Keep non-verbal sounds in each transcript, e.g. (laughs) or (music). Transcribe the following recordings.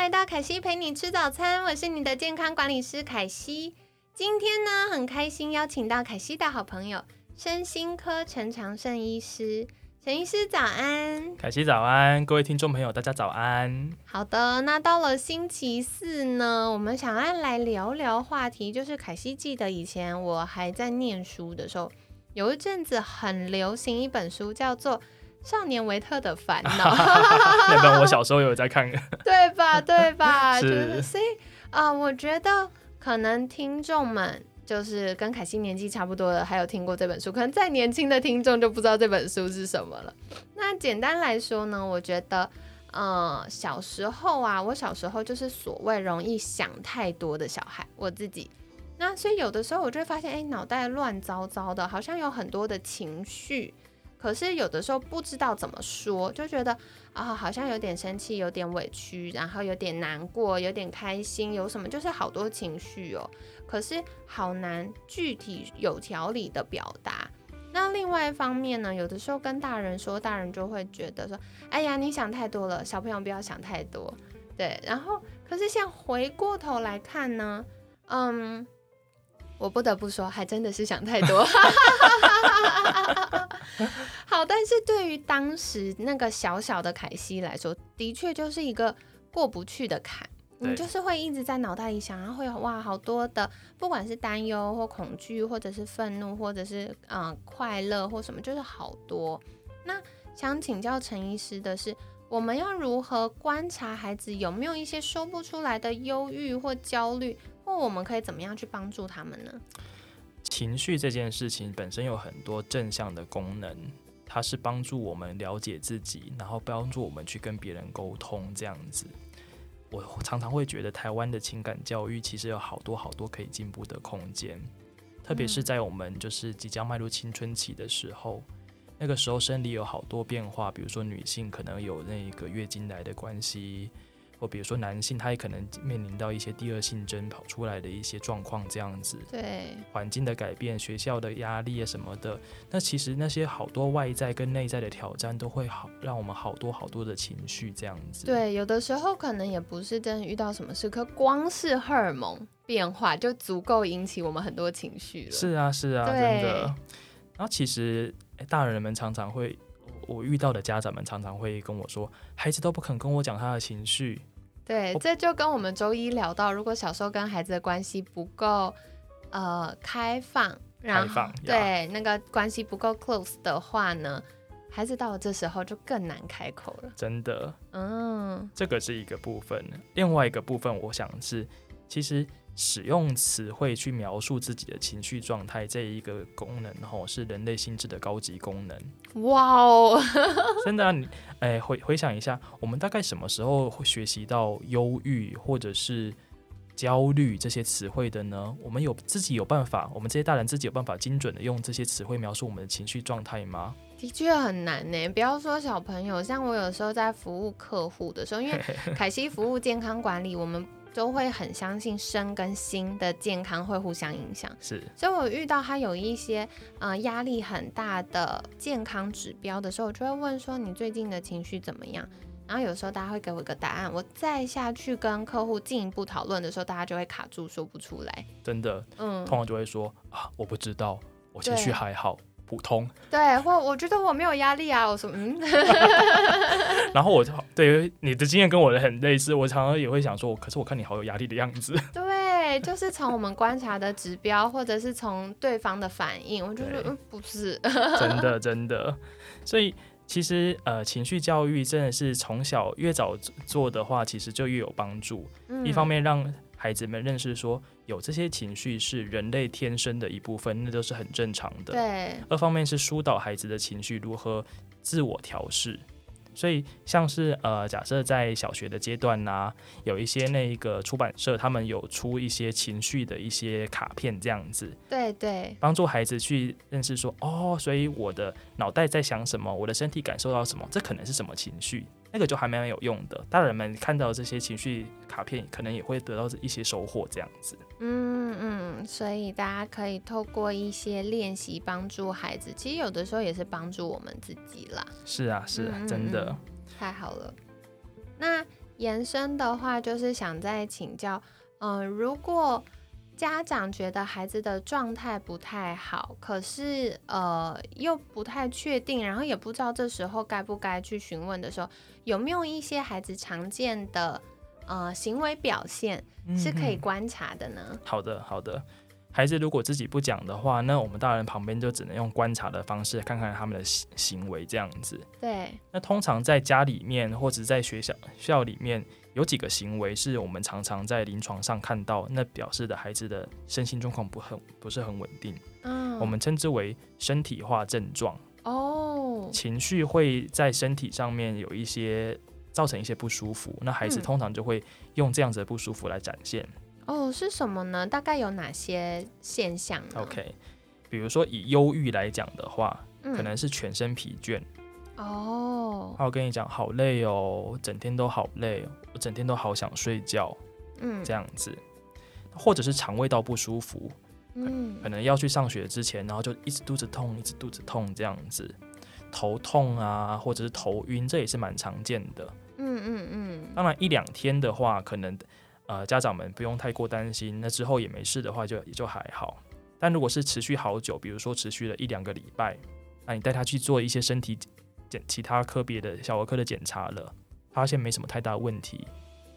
来到凯西陪你吃早餐，我是你的健康管理师凯西。今天呢，很开心邀请到凯西的好朋友身心科陈长胜医师。陈医师早安，凯西早安，各位听众朋友大家早安。好的，那到了星期四呢，我们想要来聊聊话题，就是凯西记得以前我还在念书的时候，有一阵子很流行一本书，叫做《少年维特的烦恼》。(laughs) 那本我小时候有在看，(laughs) 对吧？对吧？(laughs) 是，所以啊，我觉得可能听众们。就是跟凯西年纪差不多的，还有听过这本书，可能再年轻的听众就不知道这本书是什么了。那简单来说呢，我觉得，呃，小时候啊，我小时候就是所谓容易想太多的小孩，我自己。那所以有的时候我就会发现，哎，脑袋乱糟糟的，好像有很多的情绪。可是有的时候不知道怎么说，就觉得啊，好像有点生气，有点委屈，然后有点难过，有点开心，有什么就是好多情绪哦。可是好难具体有条理的表达。那另外一方面呢，有的时候跟大人说，大人就会觉得说，哎呀，你想太多了，小朋友不要想太多。对，然后可是像回过头来看呢，嗯。我不得不说，还真的是想太多。(laughs) (laughs) 好，但是对于当时那个小小的凯西来说，的确就是一个过不去的坎。你就是会一直在脑袋里想，然后会有哇好多的，不管是担忧或恐惧，或者是愤怒，或者是嗯快乐或什么，就是好多。那想请教陈医师的是，我们要如何观察孩子有没有一些说不出来的忧郁或焦虑？或我们可以怎么样去帮助他们呢？情绪这件事情本身有很多正向的功能，它是帮助我们了解自己，然后帮助我们去跟别人沟通这样子。我常常会觉得台湾的情感教育其实有好多好多可以进步的空间，特别是在我们就是即将迈入青春期的时候，那个时候生理有好多变化，比如说女性可能有那个月经来的关系。或比如说男性，他也可能面临到一些第二性征跑出来的一些状况，这样子。对。环境的改变、学校的压力啊什么的，那其实那些好多外在跟内在的挑战，都会好让我们好多好多的情绪这样子。对，有的时候可能也不是真的遇到什么事，可光是荷尔蒙变化就足够引起我们很多情绪了。是啊，是啊，真的。然后其实大人们常常会，我遇到的家长们常常会跟我说，孩子都不肯跟我讲他的情绪。对，这就跟我们周一聊到，如果小时候跟孩子的关系不够呃开放，然后对那个关系不够 close 的话呢，孩子到了这时候就更难开口了。真的，嗯，这个是一个部分。另外一个部分，我想是其实。使用词汇去描述自己的情绪状态，这一个功能吼是人类心智的高级功能。哇哦，(laughs) 真的，你哎回回想一下，我们大概什么时候会学习到忧郁或者是焦虑这些词汇的呢？我们有自己有办法，我们这些大人自己有办法精准的用这些词汇描述我们的情绪状态吗？的确很难呢。不要说小朋友，像我有时候在服务客户的时候，因为 (laughs) 凯西服务健康管理，我们。都会很相信身跟心的健康会互相影响，是，所以我遇到他有一些呃压力很大的健康指标的时候，我就会问说你最近的情绪怎么样？然后有时候大家会给我一个答案，我再下去跟客户进一步讨论的时候，大家就会卡住说不出来。真的，嗯，通常就会说啊，我不知道，我情绪还好。普通对，或我觉得我没有压力啊。我说嗯，(laughs) 然后我就 (laughs) 对你的经验跟我的很类似，我常常也会想说，可是我看你好有压力的样子。(laughs) 对，就是从我们观察的指标，或者是从对方的反应，我就说嗯，不是，真的真的。所以其实呃，情绪教育真的是从小越早做的话，其实就越有帮助。一方面让孩子们认识说，有这些情绪是人类天生的一部分，那都是很正常的。对。二方面是疏导孩子的情绪如何自我调试，所以像是呃，假设在小学的阶段呢、有一些那个出版社他们有出一些情绪的一些卡片这样子，对对，帮助孩子去认识说，哦，所以我的脑袋在想什么，我的身体感受到什么，这可能是什么情绪，那个就还蛮有用的。大人们看到这些情绪卡片，可能也会得到一些收获，这样子。嗯嗯，所以大家可以透过一些练习帮助孩子，其实有的时候也是帮助我们自己啦。是啊，是啊，真的嗯。太好了。那延伸的话，就是想再请教，嗯、如果家长觉得孩子的状态不太好，可是呃又不太确定，然后也不知道这时候该不该去询问的时候，有没有一些孩子常见的呃行为表现是可以嗯观察的呢？好的，好的。孩子如果自己不讲的话，那我们大人旁边就只能用观察的方式看看他们的行行为这样子。对，那通常在家里面或者在学校校里面，有几个行为是我们常常在临床上看到，那表示的孩子的身心状况不很不是很稳定。嗯，我们称之为身体化症状，哦，情绪会在身体上面有一些造成一些不舒服，那孩子嗯通常就会用这样子的不舒服来展现。哦，是什么呢？大概有哪些现象呢？OK，比如说以忧郁来讲的话，嗯。可能是全身疲倦，哦，他会跟你讲好累哦，整天都好累，我整天都好想睡觉嗯。这样子，或者是肠胃道不舒服，嗯。可能要去上学之前，然后就一直肚子痛，一直肚子痛这样子，头痛啊，或者是头晕，这也是蛮常见的。嗯嗯嗯，当然一两天的话，可能呃家长们不用太过担心，那之后也没事的话就也就还好。但如果是持续好久，比如说持续了一两个礼拜，那你带他去做一些身体检其他科别的小儿科的检查了，发现没什么太大问题，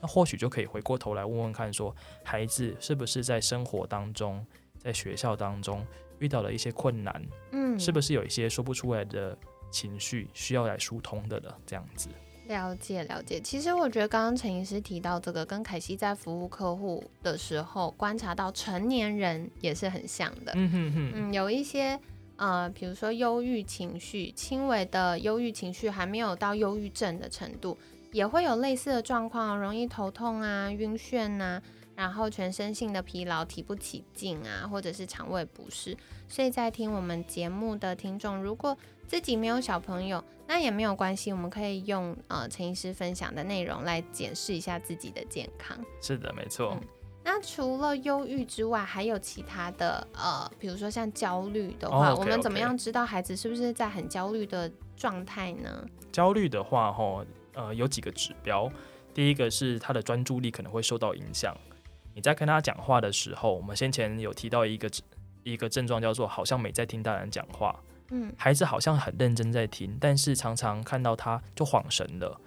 那或许就可以回过头来问问看说，孩子是不是在生活当中，在学校当中遇到了一些困难，嗯，是不是有一些说不出来的情绪需要来疏通的了？这样子。了解了解。其实我觉得刚刚陈医师提到这个，跟凯西在服务客户的时候观察到成年人也是很像的。嗯哼哼，嗯，有一些呃，比如说忧郁情绪，轻微的忧郁情绪还没有到忧郁症的程度，也会有类似的状况，容易头痛啊、晕眩啊，然后全身性的疲劳、提不起劲啊，或者是肠胃不适。所以在听我们节目的听众，如果自己没有小朋友，那也没有关系，我们可以用呃陈医师分享的内容来检视一下自己的健康。是的，没错。嗯那除了忧郁之外，还有其他的呃，比如说像焦虑的哦话我们怎么样知道孩子是不是在很焦虑的状态呢？焦虑的话，吼，呃，有几个指标。第一个是他的专注力可能会受到影响。你在跟他讲话的时候，我们先前有提到一个一个症状叫做好像没在听大人讲话，嗯孩子好像很认真在听，但是常常看到他就恍神了。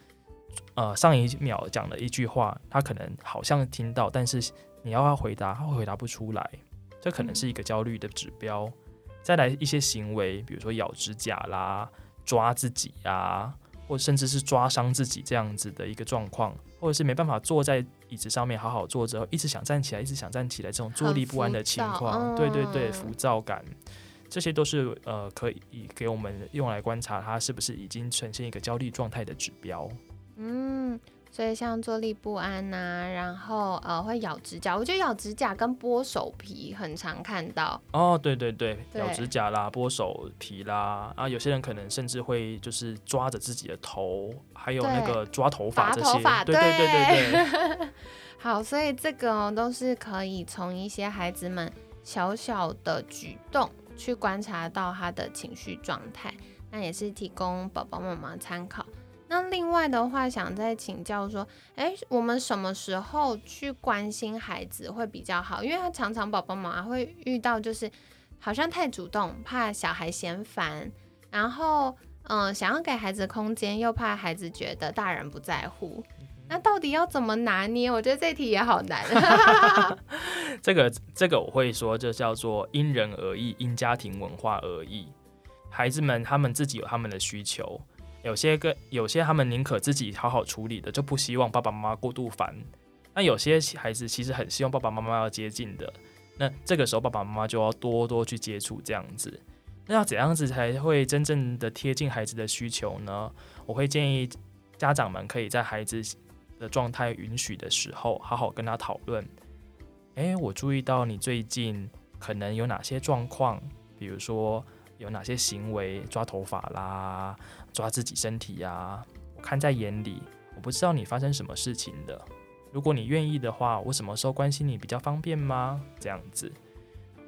呃，上一秒讲了一句话，他可能好像听到，但是你要他回答，他会回答不出来，这可能是一个焦虑的指标。再来一些行为，比如说咬指甲啦、抓自己啊，或甚至是抓伤自己这样子的一个状况，或者是没办法坐在椅子上面好好坐着，一直想站起来，一直想站起来，这种坐立不安的情况，对对对，嗯浮躁感，这些都是呃可以给我们用来观察他是不是已经呈现一个焦虑状态的指标。嗯，所以像坐立不安呐、然后呃会咬指甲，我觉得咬指甲跟剥手皮很常看到。哦，对对对，对咬指甲啦，剥手皮啦，啊，有些人可能甚至会就是抓着自己的头，还有那个抓头发拔这些，对对对对对。(laughs) 好，所以这个哦都是可以从一些孩子们小小的举动去观察到他的情绪状态，那也是提供宝宝妈妈参考。那另外的话，想再请教说，诶，我们什么时候去关心孩子会比较好？因为他常常宝宝妈妈会遇到，就是好像太主动，怕小孩嫌烦，然后嗯、呃想要给孩子空间，又怕孩子觉得大人不在乎。那到底要怎么拿捏？我觉得这题也好难。(laughs) (laughs) 这个这个我会说，就叫做因人而异，因家庭文化而异。孩子们他们自己有他们的需求，有些个有些他们宁可自己好好处理的，就不希望爸爸妈妈过度烦。那有些孩子其实很希望爸爸妈妈要接近的，那这个时候爸爸妈妈就要多多去接触这样子。那要怎样子才会真正的贴近孩子的需求呢？我会建议家长们可以在孩子的状态允许的时候，好好跟他讨论。诶，我注意到你最近可能有哪些状况，比如说有哪些行为，抓头发啦，抓自己身体呀，我看在眼里。我不知道你发生什么事情的。如果你愿意的话，我什么时候关心你比较方便吗？这样子，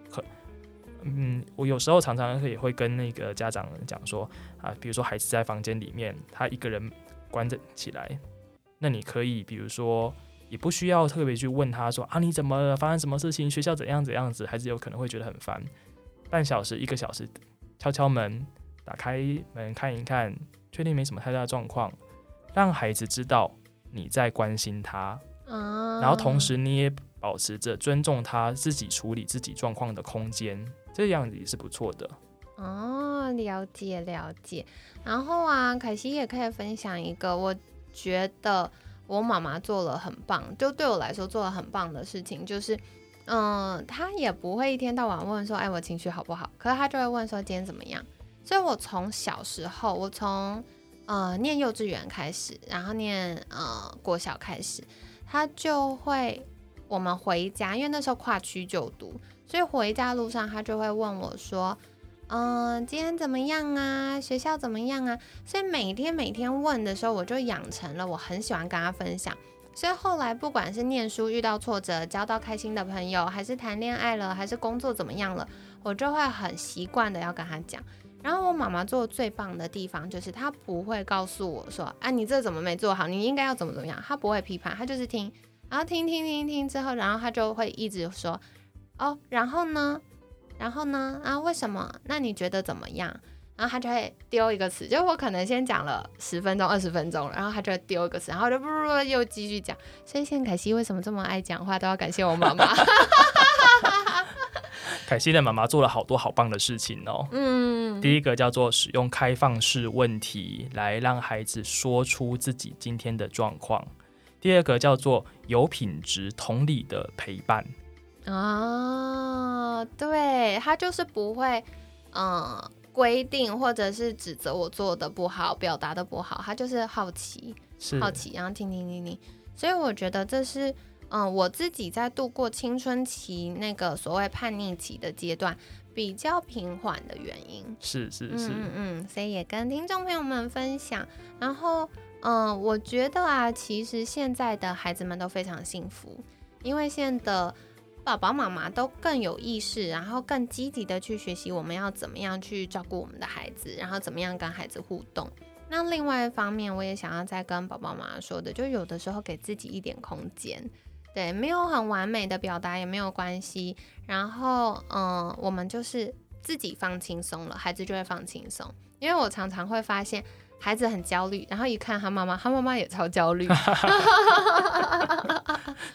可，嗯，我有时候常常也会跟那个家长讲说啊，比如说孩子在房间里面，他一个人关着起来，那你可以，比如说，也不需要特别去问他说啊，你怎么了？发生什么事情？学校怎样怎样子？孩子有可能会觉得很烦，半小时、一个小时，敲敲门，打开门看一看，确定没什么太大的状况，让孩子知道你在关心他。嗯然后同时你也保持着尊重他自己处理自己状况的空间，这样子也是不错的。哦，了解了解。然后啊，凯西也可以分享一个，我觉得我妈妈做了很棒，就对我来说做了很棒的事情，就是，嗯，他也不会一天到晚问说，哎，我情绪好不好？可是他就会问说，今天怎么样？所以我从小时候，我从呃念幼稚园开始，然后念呃国小开始。他就会，我们回家，因为那时候跨区就读，所以回家路上他就会问我说：“嗯，今天怎么样啊？学校怎么样啊？”所以每天每天问的时候，我就养成了我很喜欢跟他分享。所以后来不管是念书遇到挫折，交到开心的朋友，还是谈恋爱了，还是工作怎么样了，我就会很习惯的要跟他讲。然后我妈妈做最棒的地方就是她不会告诉我说，啊，你这怎么没做好？你应该要怎么怎么样？她不会批判，她就是听，然后听听听听之后，然后她就会一直说，哦，然后呢，然后呢，啊，为什么？那你觉得怎么样？然后他就会丢一个词，就我可能先讲了十分钟、二十分钟，然后他就会丢一个词，然后就不不不又继续讲。所以现在凯西为什么这么爱讲话，都要感谢我妈妈。凯西的妈妈做了好多好棒的事情哦。嗯，第一个叫做使用开放式问题来让孩子说出自己今天的状况。第二个叫做有品质、同理的陪伴。啊，对他就是不会，嗯，规定或者是指责我做的不好、表达的不好，他就是好奇，好奇，然后听听听听。所以我觉得这是。嗯，我自己在度过青春期那个所谓叛逆期的阶段，比较平缓的原因是是是，嗯嗯，所以也跟听众朋友们分享。然后，嗯，我觉得啊，其实现在的孩子们都非常幸福，因为现在的爸爸妈妈都更有意识，然后更积极的去学习我们要怎么样去照顾我们的孩子，然后怎么样跟孩子互动。那另外一方面，我也想要再跟宝宝妈妈说的，就有的时候给自己一点空间。对，没有很完美的表达也没有关系。然后，嗯，我们就是自己放轻松了，孩子就会放轻松。因为我常常会发现孩子很焦虑，然后一看他妈妈，他妈妈也超焦虑，(laughs)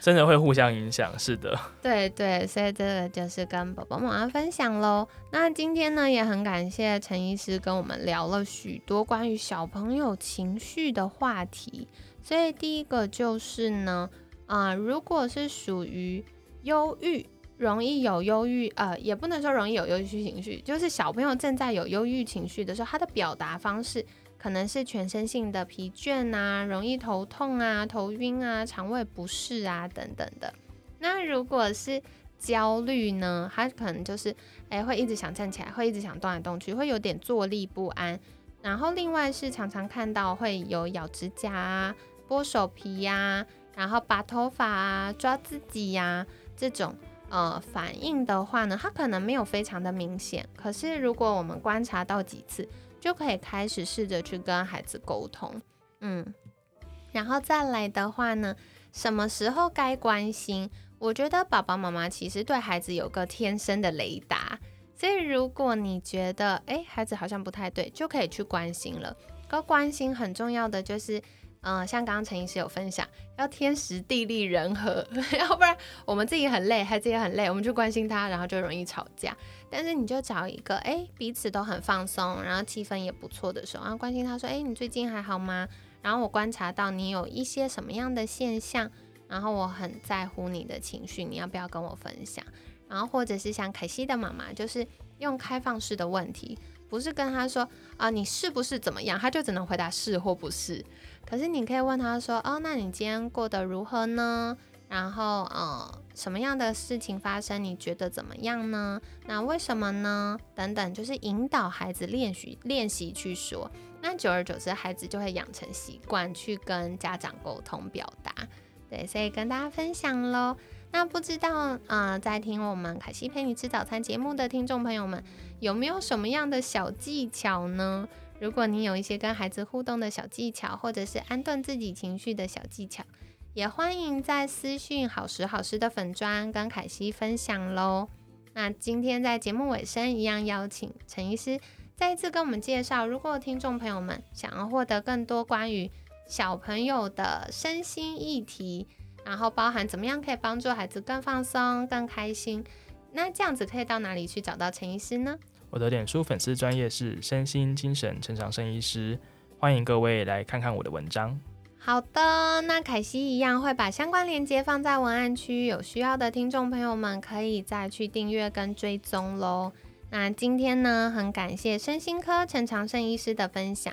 真的会互相影响。是的，(laughs) 对对，所以这个就是跟宝宝妈妈分享喽。那今天呢，也很感谢陈医师跟我们聊了许多关于小朋友情绪的话题。所以第一个就是呢。啊，如果是属于忧郁，容易有忧郁，呃，也不能说容易有忧郁情绪，就是小朋友正在有忧郁情绪的时候，他的表达方式可能是全身性的疲倦啊，容易头痛啊、头晕啊、肠胃不适啊等等的。那如果是焦虑呢，他可能就是哎会一直想站起来，会一直想动来动去，会有点坐立不安。然后另外是常常看到会有咬指甲啊、剥手皮呀。然后拔头发啊，抓自己呀，这种呃反应的话呢，它可能没有非常的明显。可是如果我们观察到几次，就可以开始试着去跟孩子沟通，嗯。然后再来的话呢，什么时候该关心？我觉得爸爸妈妈其实对孩子有个天生的雷达，所以如果你觉得诶孩子好像不太对，就可以去关心了。个关心很重要的就是。嗯，像刚刚陈医师有分享，要天时地利人和，(laughs) 要不然我们自己很累，孩子也很累，我们就关心他，然后就容易吵架。但是你就找一个，哎，彼此都很放松，然后气氛也不错的时候，然后关心他说，哎，你最近还好吗？然后我观察到你有一些什么样的现象，然后我很在乎你的情绪，你要不要跟我分享？然后或者是像凯西的妈妈，就是用开放式的问题。不是跟他说啊你是不是怎么样，他就只能回答是或不是。可是你可以问他说哦，那你今天过得如何呢？然后呃什么样的事情发生，你觉得怎么样呢？那为什么呢？等等，就是引导孩子练习练习去说。那久而久之，孩子就会养成习惯去跟家长沟通表达。对，所以跟大家分享喽。那不知道，呃，在听我们凯西陪你吃早餐节目的听众朋友们，有没有什么样的小技巧呢？如果你有一些跟孩子互动的小技巧，或者是安顿自己情绪的小技巧，也欢迎在私讯好时好时的粉砖跟凯西分享喽。那今天在节目尾声，一样邀请陈医师再一次跟我们介绍，如果听众朋友们想要获得更多关于小朋友的身心议题。然后包含怎么样可以帮助孩子更放松、更开心？那这样子可以到哪里去找到陈医师呢？我的脸书粉丝专业是身心精神成长生医师，欢迎各位来看看我的文章。好的，那凯西一样会把相关链接放在文案区，有需要的听众朋友们可以再去订阅跟追踪喽。那今天呢，很感谢身心科陈长胜医师的分享。